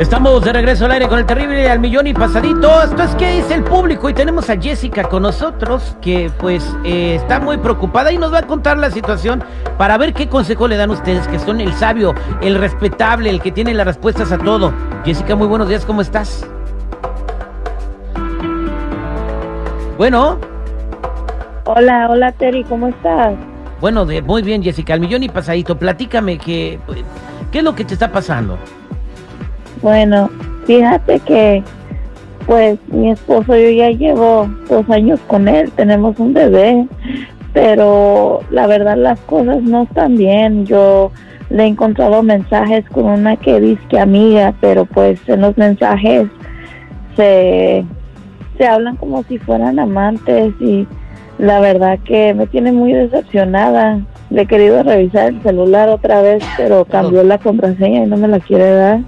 Estamos de regreso al aire con el terrible al millón y pasadito. Esto es que es el público y tenemos a Jessica con nosotros que pues eh, está muy preocupada y nos va a contar la situación para ver qué consejo le dan ustedes que son el sabio, el respetable, el que tiene las respuestas a todo. Jessica, muy buenos días, ¿cómo estás? Bueno. Hola, hola Terry, ¿cómo estás? Bueno, de, muy bien Jessica, al millón y pasadito, platícame que, qué es lo que te está pasando. Bueno, fíjate que pues mi esposo yo ya llevo dos años con él, tenemos un bebé, pero la verdad las cosas no están bien. Yo le he encontrado mensajes con una que dice que amiga, pero pues en los mensajes se, se hablan como si fueran amantes y la verdad que me tiene muy decepcionada. Le he querido revisar el celular otra vez, pero cambió la contraseña y no me la quiere dar.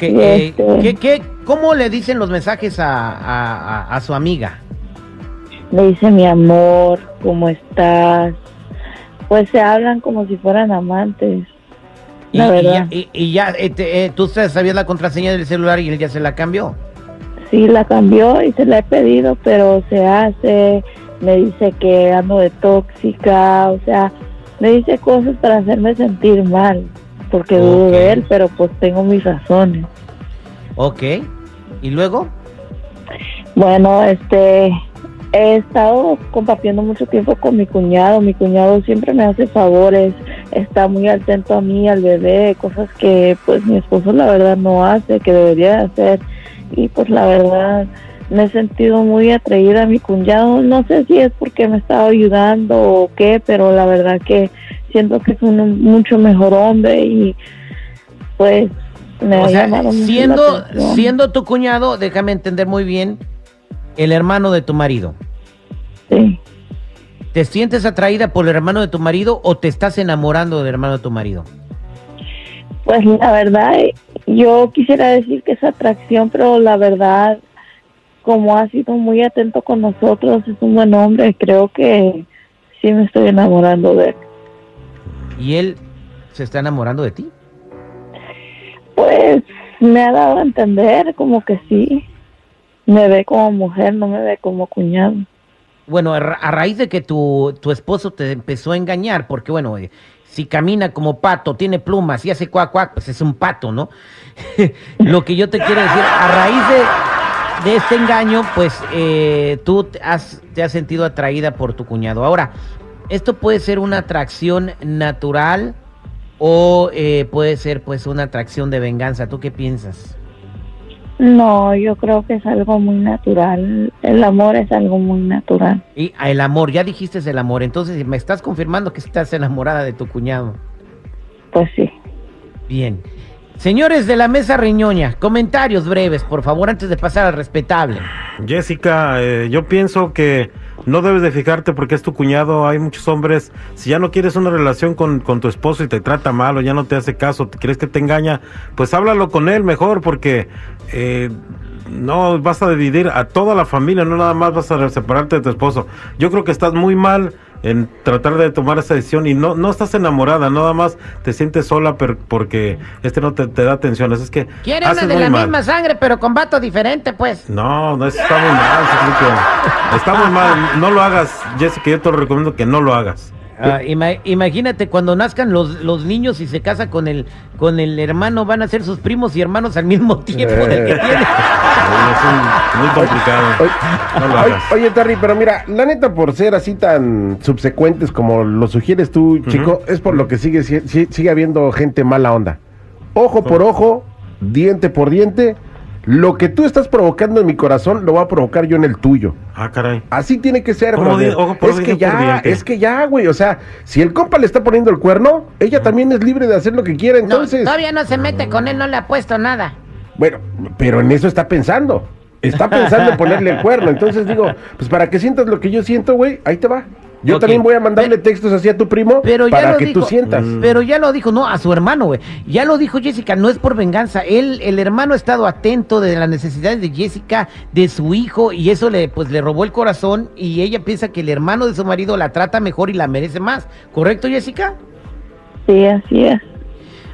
Eh, este ¿qué, cómo le dicen los mensajes a, su amiga? Le dice mi amor, ¿cómo estás? Pues se hablan como si fueran amantes. La y, verdad. y, ya, eh, eh, tú sabías la contraseña del celular y él ya se la cambió. Sí, la cambió y se la he pedido, pero se hace, me dice que ando de tóxica, o sea, me dice cosas para hacerme sentir mal porque dudo de él, pero pues tengo mis razones. Ok. ¿Y luego? Bueno, este, he estado compartiendo mucho tiempo con mi cuñado. Mi cuñado siempre me hace favores, está muy atento a mí, al bebé, cosas que pues mi esposo la verdad no hace, que debería hacer. Y pues la verdad me he sentido muy atraída a mi cuñado. No sé si es porque me estaba ayudando o qué, pero la verdad que siento que es un mucho mejor hombre y pues me o sea, siendo siendo tu cuñado, déjame entender muy bien, el hermano de tu marido. Sí. ¿Te sientes atraída por el hermano de tu marido o te estás enamorando del hermano de tu marido? Pues la verdad, yo quisiera decir que es atracción, pero la verdad, como ha sido muy atento con nosotros, es un buen hombre, creo que sí me estoy enamorando de él. ¿Y él se está enamorando de ti? Pues me ha dado a entender como que sí. Me ve como mujer, no me ve como cuñado. Bueno, a raíz de que tu, tu esposo te empezó a engañar, porque bueno, eh, si camina como pato, tiene plumas y hace cuac cuac, pues es un pato, ¿no? Lo que yo te quiero decir, a raíz de, de este engaño, pues eh, tú has, te has sentido atraída por tu cuñado. Ahora, esto puede ser una atracción natural o eh, puede ser pues una atracción de venganza. ¿Tú qué piensas? No, yo creo que es algo muy natural. El amor es algo muy natural. Y ah, el amor, ya dijiste el amor, entonces me estás confirmando que estás enamorada de tu cuñado. Pues sí. Bien. Señores de la mesa riñoña, comentarios breves, por favor, antes de pasar al respetable. Jessica, eh, yo pienso que no debes de fijarte porque es tu cuñado. Hay muchos hombres, si ya no quieres una relación con, con tu esposo y te trata mal o ya no te hace caso, te crees que te engaña, pues háblalo con él mejor porque eh, no vas a dividir a toda la familia, no nada más vas a separarte de tu esposo. Yo creo que estás muy mal en tratar de tomar esa decisión y no, no estás enamorada, nada más te sientes sola porque este no te, da atención. Es que quiere una de la misma sangre, pero con vato diferente, pues. No, no, está muy mal, está muy mal. No lo hagas, Jessica, yo te lo recomiendo que no lo hagas. Ah, imagínate cuando nazcan los, los niños y se casa con el con el hermano, van a ser sus primos y hermanos al mismo tiempo del que tiene. Es muy complicado. Oye, Terry, pero mira, la neta, por ser así tan subsecuentes como lo sugieres tú, chico, es por lo que sigue, sigue habiendo gente mala onda. Ojo por ojo, diente por diente lo que tú estás provocando en mi corazón lo va a provocar yo en el tuyo. Ah, caray. Así tiene que ser, es que ya, es que ya, güey. O sea, si el compa le está poniendo el cuerno, ella también es libre de hacer lo que quiera, entonces. todavía no se mete con él, no le ha puesto nada. Bueno, pero en eso está pensando. Está pensando en ponerle el cuerno. Entonces digo, pues para que sientas lo que yo siento, güey, ahí te va. Yo también voy a mandarle textos así a tu primo para que tú sientas. Mm. Pero ya lo dijo, no, a su hermano, güey. Ya lo dijo Jessica, no es por venganza. Él, el hermano ha estado atento de las necesidades de Jessica, de su hijo, y eso le, pues, le robó el corazón. Y ella piensa que el hermano de su marido la trata mejor y la merece más. ¿Correcto, Jessica? Sí, así es.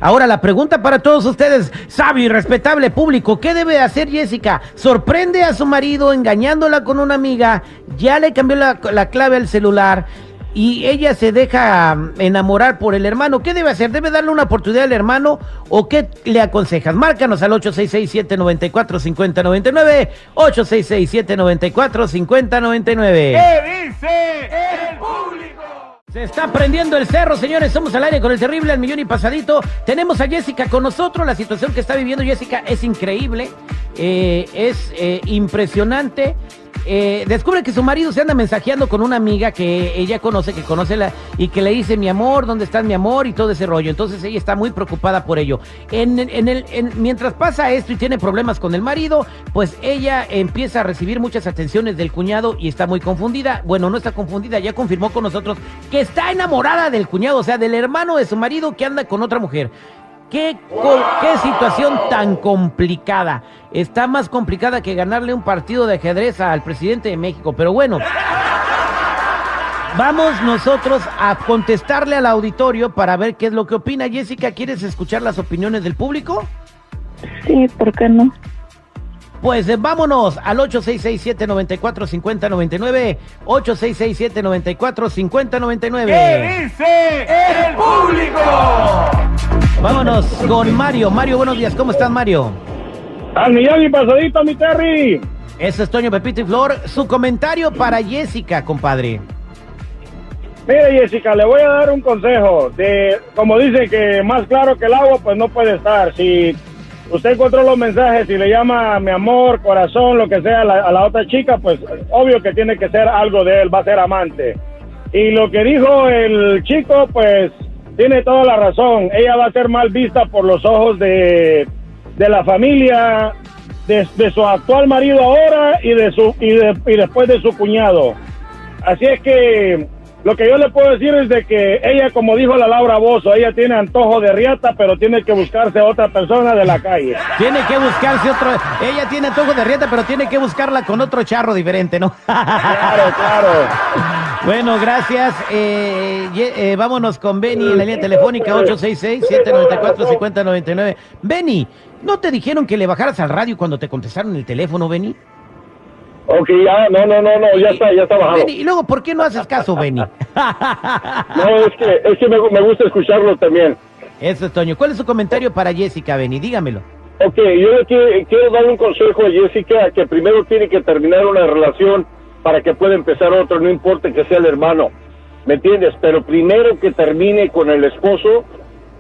Ahora la pregunta para todos ustedes, sabio y respetable público, ¿qué debe hacer Jessica? ¿Sorprende a su marido engañándola con una amiga? ¿Ya le cambió la, la clave al celular? y ella se deja mm, enamorar por el hermano, ¿qué debe hacer? ¿Debe darle una oportunidad al hermano o qué le aconsejas? Márcanos al 866-794-5099, 866-794-5099. ¿Qué dice? Se está prendiendo el cerro, señores. Somos al aire con el terrible al millón y pasadito. Tenemos a Jessica con nosotros. La situación que está viviendo Jessica es increíble, eh, es eh, impresionante. Eh, descubre que su marido se anda mensajeando con una amiga que ella conoce, que conoce la, y que le dice mi amor, ¿dónde estás mi amor? y todo ese rollo. Entonces ella está muy preocupada por ello. En, en el, en- mientras pasa esto y tiene problemas con el marido, pues ella empieza a recibir muchas atenciones del cuñado y está muy confundida. Bueno, no está confundida, ya confirmó con nosotros que está enamorada del cuñado, o sea, del hermano de su marido que anda con otra mujer. ¿Qué, situación tan complicada. Está más complicada que ganarle un partido de ajedrez al presidente de México. Pero bueno, vamos nosotros a contestarle al auditorio para ver qué es lo que opina. Jessica, ¿quieres escuchar las opiniones del público? Sí, ¿por qué no? Pues eh, vámonos al 866-794-5099. 866-794-5099. ¿Qué dice el público? Vámonos con Mario. Mario, buenos días. ¿Cómo estás, Mario? Al millón y pasadito, mi Terry. Ese es Toño Pepito y Flor. Su comentario para Jessica, compadre. Mire, Jessica, le voy a dar un consejo. De, como dice que más claro que el agua, pues no puede estar. Si usted encontró los mensajes y le llama mi amor, corazón, lo que sea a la, a la otra chica, pues obvio que tiene que ser algo de él, va a ser amante. Y lo que dijo el chico, pues tiene toda la razón. Ella va a ser mal vista por los ojos de, de la familia, de, de su actual marido ahora y de su y, de- y después de su cuñado. Así es que lo que yo le puedo decir es de que ella, como dijo la Laura Bozo, ella tiene antojo de riata, pero tiene que buscarse otra persona de la calle. Tiene que buscarse otro. Ella tiene antojo de rieta, pero tiene que buscarla con otro charro diferente, ¿no? Claro, claro. Bueno, gracias. Eh, ye- eh, vámonos con Benny en la línea telefónica 866-794-5099. Benny, ¿no te dijeron que le bajaras al radio cuando te contestaron el teléfono, Benny? Ok, ya, no, no, no, no, ya está, ya está bajado. Benny, y luego, ¿por qué no haces caso, Benny? No, es que, es que me, me gusta escucharlo también. Eso es Toño. ¿Cuál es su comentario para Jessica, Benny? Dígamelo. Ok, yo le qui- quiero dar un consejo a Jessica que primero tiene que terminar una relación para que pueda empezar otro, no importa que sea el hermano, ¿me entiendes? Pero primero que termine con el esposo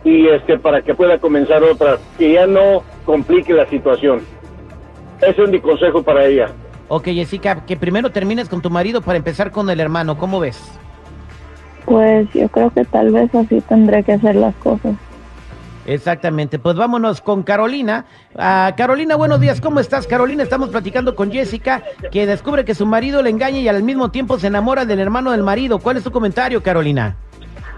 y este para que pueda comenzar otra, que ya no complique la situación. Ese es mi consejo para ella. Ok, Jessica, que primero termines con tu marido para empezar con el hermano. ¿Cómo ves? Pues yo creo que tal vez así tendré que hacer las cosas. Exactamente, pues vámonos con Carolina. Ah, Carolina, buenos días, ¿cómo estás? Carolina, estamos platicando con Jessica, que descubre que su marido le engaña y al mismo tiempo se enamora del hermano del marido. ¿Cuál es tu comentario, Carolina?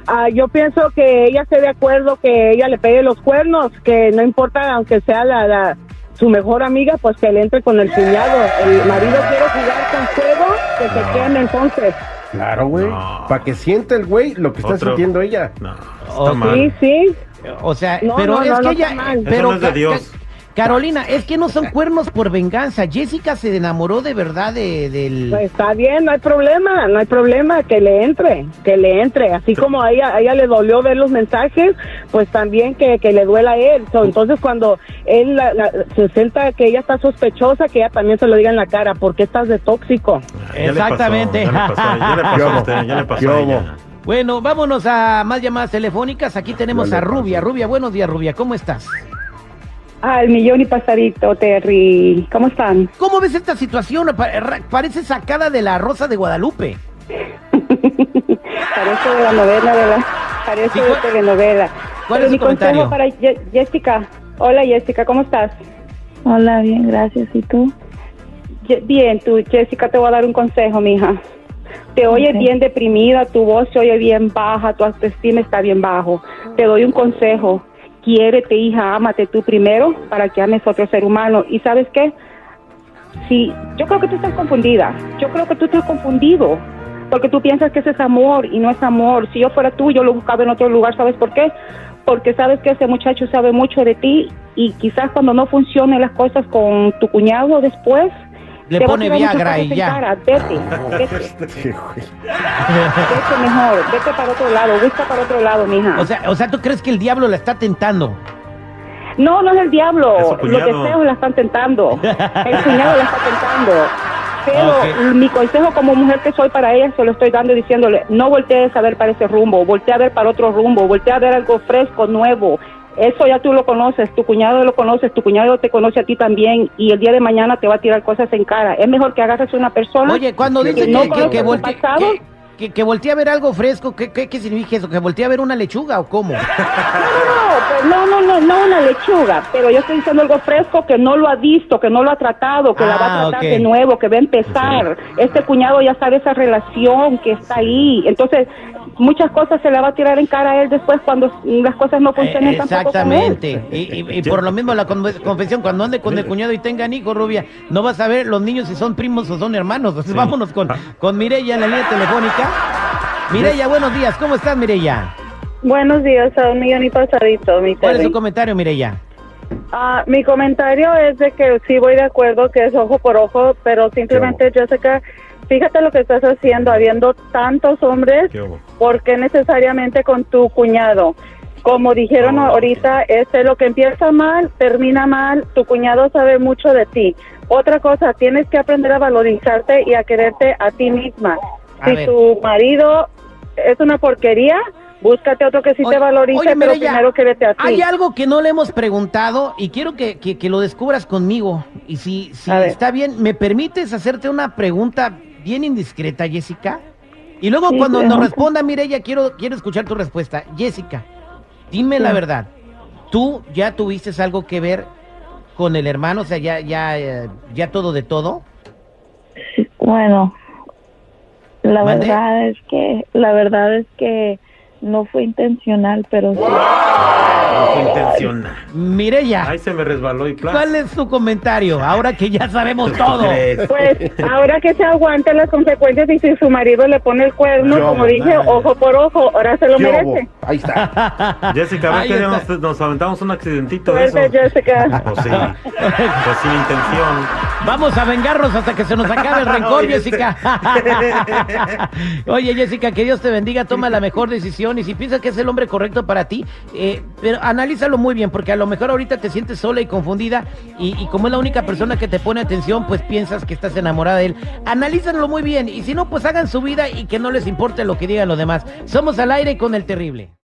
Ah, yo pienso que ella esté de acuerdo que ella le pegue los cuernos, que no importa, aunque sea la, la- su mejor amiga, pues que le entre con el cuñado. El marido quiere jugar con fuego, que se queme entonces. Claro, güey. No. Para que sienta el güey lo que está Otro. sintiendo ella. No, Oh, está mal. Sí, sí. O sea, No, pero no, es no, que no ella... Pero no es de Ca- Dios. Ca- Carolina, es que no son cuernos por venganza. Jessica se enamoró de verdad de, del... Pues está bien, no hay problema, no hay problema, que le entre, que le entre. Así como a ella, a ella le dolió ver los mensajes, pues también que, que le duela a él. So, entonces cuando él la- la- se sienta que ella está sospechosa, que ella también se lo diga en la cara, ¿por qué estás de tóxico? Ya le pasó, Exactamente. Ya le pasó, ya le pasó a usted, ya le pasó a ella. Bueno, vámonos a más llamadas telefónicas. Aquí tenemos a Rubia. Rubia, buenos días, Rubia. ¿Cómo estás? Al millón y pasadito, Terry. ¿Cómo están? ¿Cómo ves esta situación? Parece sacada de la Rosa de Guadalupe. Parece de la novela, ¿verdad? Parece Sí, de ¿cuál- telenovela. cuál Pero es mi comentario? consejo para Jessica. Hola, Jessica, ¿cómo estás? Hola, bien, gracias. ¿Y tú? Bien, tú, Jessica, te voy a dar un consejo, mija. Te oyes Ok. bien deprimida, tu voz se oye bien baja, tu autoestima está bien bajo. Te doy un consejo. Quiérete, hija, ámate tú primero para que ames a otro ser humano. ¿Y sabes qué? Sí, yo creo que tú estás confundida. Yo creo que tú estás confundido. porque tú piensas que ese es amor y no es amor. Si yo fuera tú, yo lo buscaba en otro lugar, ¿sabes por qué? Porque sabes que ese muchacho sabe mucho de ti y quizás cuando no funcionen las cosas con tu cuñado después, Le pone Viagra y ya. cara. Vete, vete, güey. vete mejor, vete para otro lado, busca para otro lado, mija. O sea, o sea, ¿tú crees que el diablo la está tentando? No, no es el diablo. Los deseos la están tentando. El cuñado la está tentando. Pero Ok. mi consejo como mujer que soy para ella se lo estoy dando diciéndole, no voltees a ver para ese rumbo, voltea a ver para otro rumbo, voltea a ver algo fresco, nuevo. Eso ya tú lo conoces, tu cuñado lo conoces, tu cuñado te conoce a ti también y el día de mañana te va a tirar cosas en cara. Es mejor que agarres una persona Oye, cuando dice que, no que, pasado. que- que- que voltee a ver algo fresco, ¿qué, qué, qué significa eso? ¿Que voltee a ver una lechuga o cómo? No, pues no, no, no, no una lechuga, pero yo estoy diciendo algo fresco que no lo ha visto, que no lo ha tratado, que la va a Ah, tratar de nuevo, que va a empezar. Este cuñado ya sabe esa relación que está ahí. Entonces, muchas cosas se le va a tirar en cara a él después cuando las cosas no funcionen Eh, tampoco con él. Exactamente. Y, y- y por lo mismo la con- confesión, cuando ande con el cuñado y tengan hijos, Rubia, no vas a ver los niños si son primos o son hermanos. Entonces, vámonos con, con Mireya en la línea telefónica. Mireya, buenos días. ¿Cómo estás, Mireya? Buenos días, a un millón y pasadito, mi ¿Cuál es tu comentario, Mireya? Ah, mi comentario es de que sí voy de acuerdo que es ojo por ojo, pero simplemente, Jessica, fíjate lo que estás haciendo, habiendo tantos hombres, ¿Qué? ¿por qué necesariamente con tu cuñado? Como dijeron ahorita, este lo que empieza mal, termina mal, tu cuñado sabe mucho de ti. Otra cosa, tienes que aprender a valorizarte y a quererte a ti misma. A si ver. tu marido es una porquería, búscate otro que sí Oye, te valorice, oye, pero primero quédate. Hay algo que no le hemos preguntado y quiero que, que- que lo descubras conmigo. Y si, si A ver. está bien, ¿me permites hacerte una pregunta bien indiscreta, Jessica? Y luego Sí, cuando nos responda Mireya, quiero, quiero escuchar tu respuesta. Jessica, dime la verdad. ¿Tú ya tuviste algo que ver con el hermano? O sea, ya, ya, eh, ya todo de todo. Bueno, la ¿Mande? verdad es que la verdad es que no fue intencional, pero sí. No fue intencional. Mireya, Ahí se me resbaló y plan. ¿cuál es tu comentario? Ahora que ya sabemos todo. Pues ahora que se aguante las consecuencias y si su marido le pone el cuerno, Yo, como dije, nada. ojo por ojo, ahora se lo merece. Ahí está. Jessica, a ver nos, nos aventamos un accidentito de eso. Suerte, Jessica. Pues sí, pues sin intención. Vamos a vengarnos hasta que se nos acabe el rencor. Jessica. Oye, Jessica, que Dios te bendiga, toma la mejor decisión y si piensas que es el hombre correcto para ti, eh, pero analízalo muy bien, porque a lo mejor ahorita te sientes sola y confundida y, y como es la única persona que te pone atención, pues piensas que estás enamorada de él. Analízalo muy bien y si no, pues hagan su vida y que no les importe lo que digan los demás. Somos al aire con el terrible.